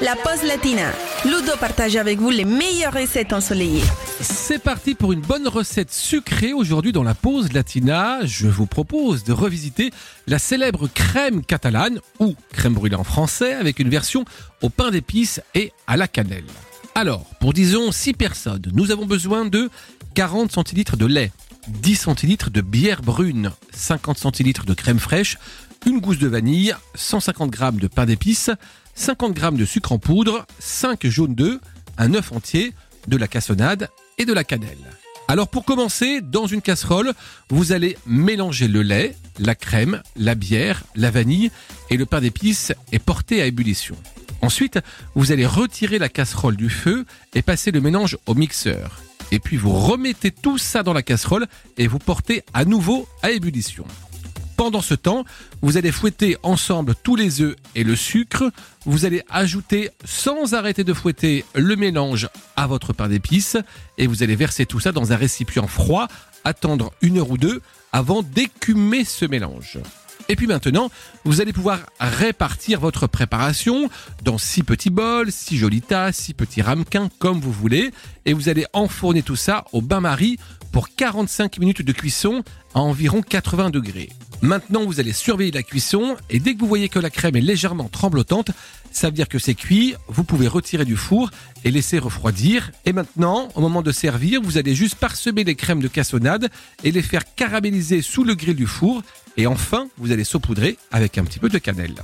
la pause latina. Ludo partage avec vous les meilleures recettes ensoleillées. C'est parti pour une bonne recette sucrée aujourd'hui dans la pause latina. Je vous propose de revisiter la célèbre crème catalane ou crème brûlée en français avec une version au pain d'épices et à la cannelle. Alors, pour disons 6 personnes, nous avons besoin de 40 centilitres de lait, 10 centilitres de bière brune, 50 centilitres de crème fraîche, une gousse de vanille, 150 g de pain d'épices, 50 g de sucre en poudre, 5 jaunes d'œufs, un œuf entier, de la cassonade et de la cannelle. Alors pour commencer, dans une casserole, vous allez mélanger le lait, la crème, la bière, la vanille et le pain d'épices et porter à ébullition. Ensuite, vous allez retirer la casserole du feu et passer le mélange au mixeur. Et puis vous remettez tout ça dans la casserole et vous portez à nouveau à ébullition. Pendant ce temps, vous allez fouetter ensemble tous les œufs et le sucre. Vous allez ajouter sans arrêter de fouetter le mélange à votre pain d'épices et vous allez verser tout ça dans un récipient froid, attendre une heure ou deux avant d'écumer ce mélange. Et puis maintenant, vous allez pouvoir répartir votre préparation dans six petits bols, six jolis tas, six petits ramequins, comme vous voulez. Et vous allez enfourner tout ça au bain-marie pour 45 minutes de cuisson à environ 80 degrés. Maintenant, vous allez surveiller la cuisson et dès que vous voyez que la crème est légèrement tremblotante, ça veut dire que c'est cuit, vous pouvez retirer du four et laisser refroidir. Et maintenant, au moment de servir, vous allez juste parsemer les crèmes de cassonade et les faire caraméliser sous le grill du four. Et enfin, vous allez saupoudrer avec un petit peu de cannelle.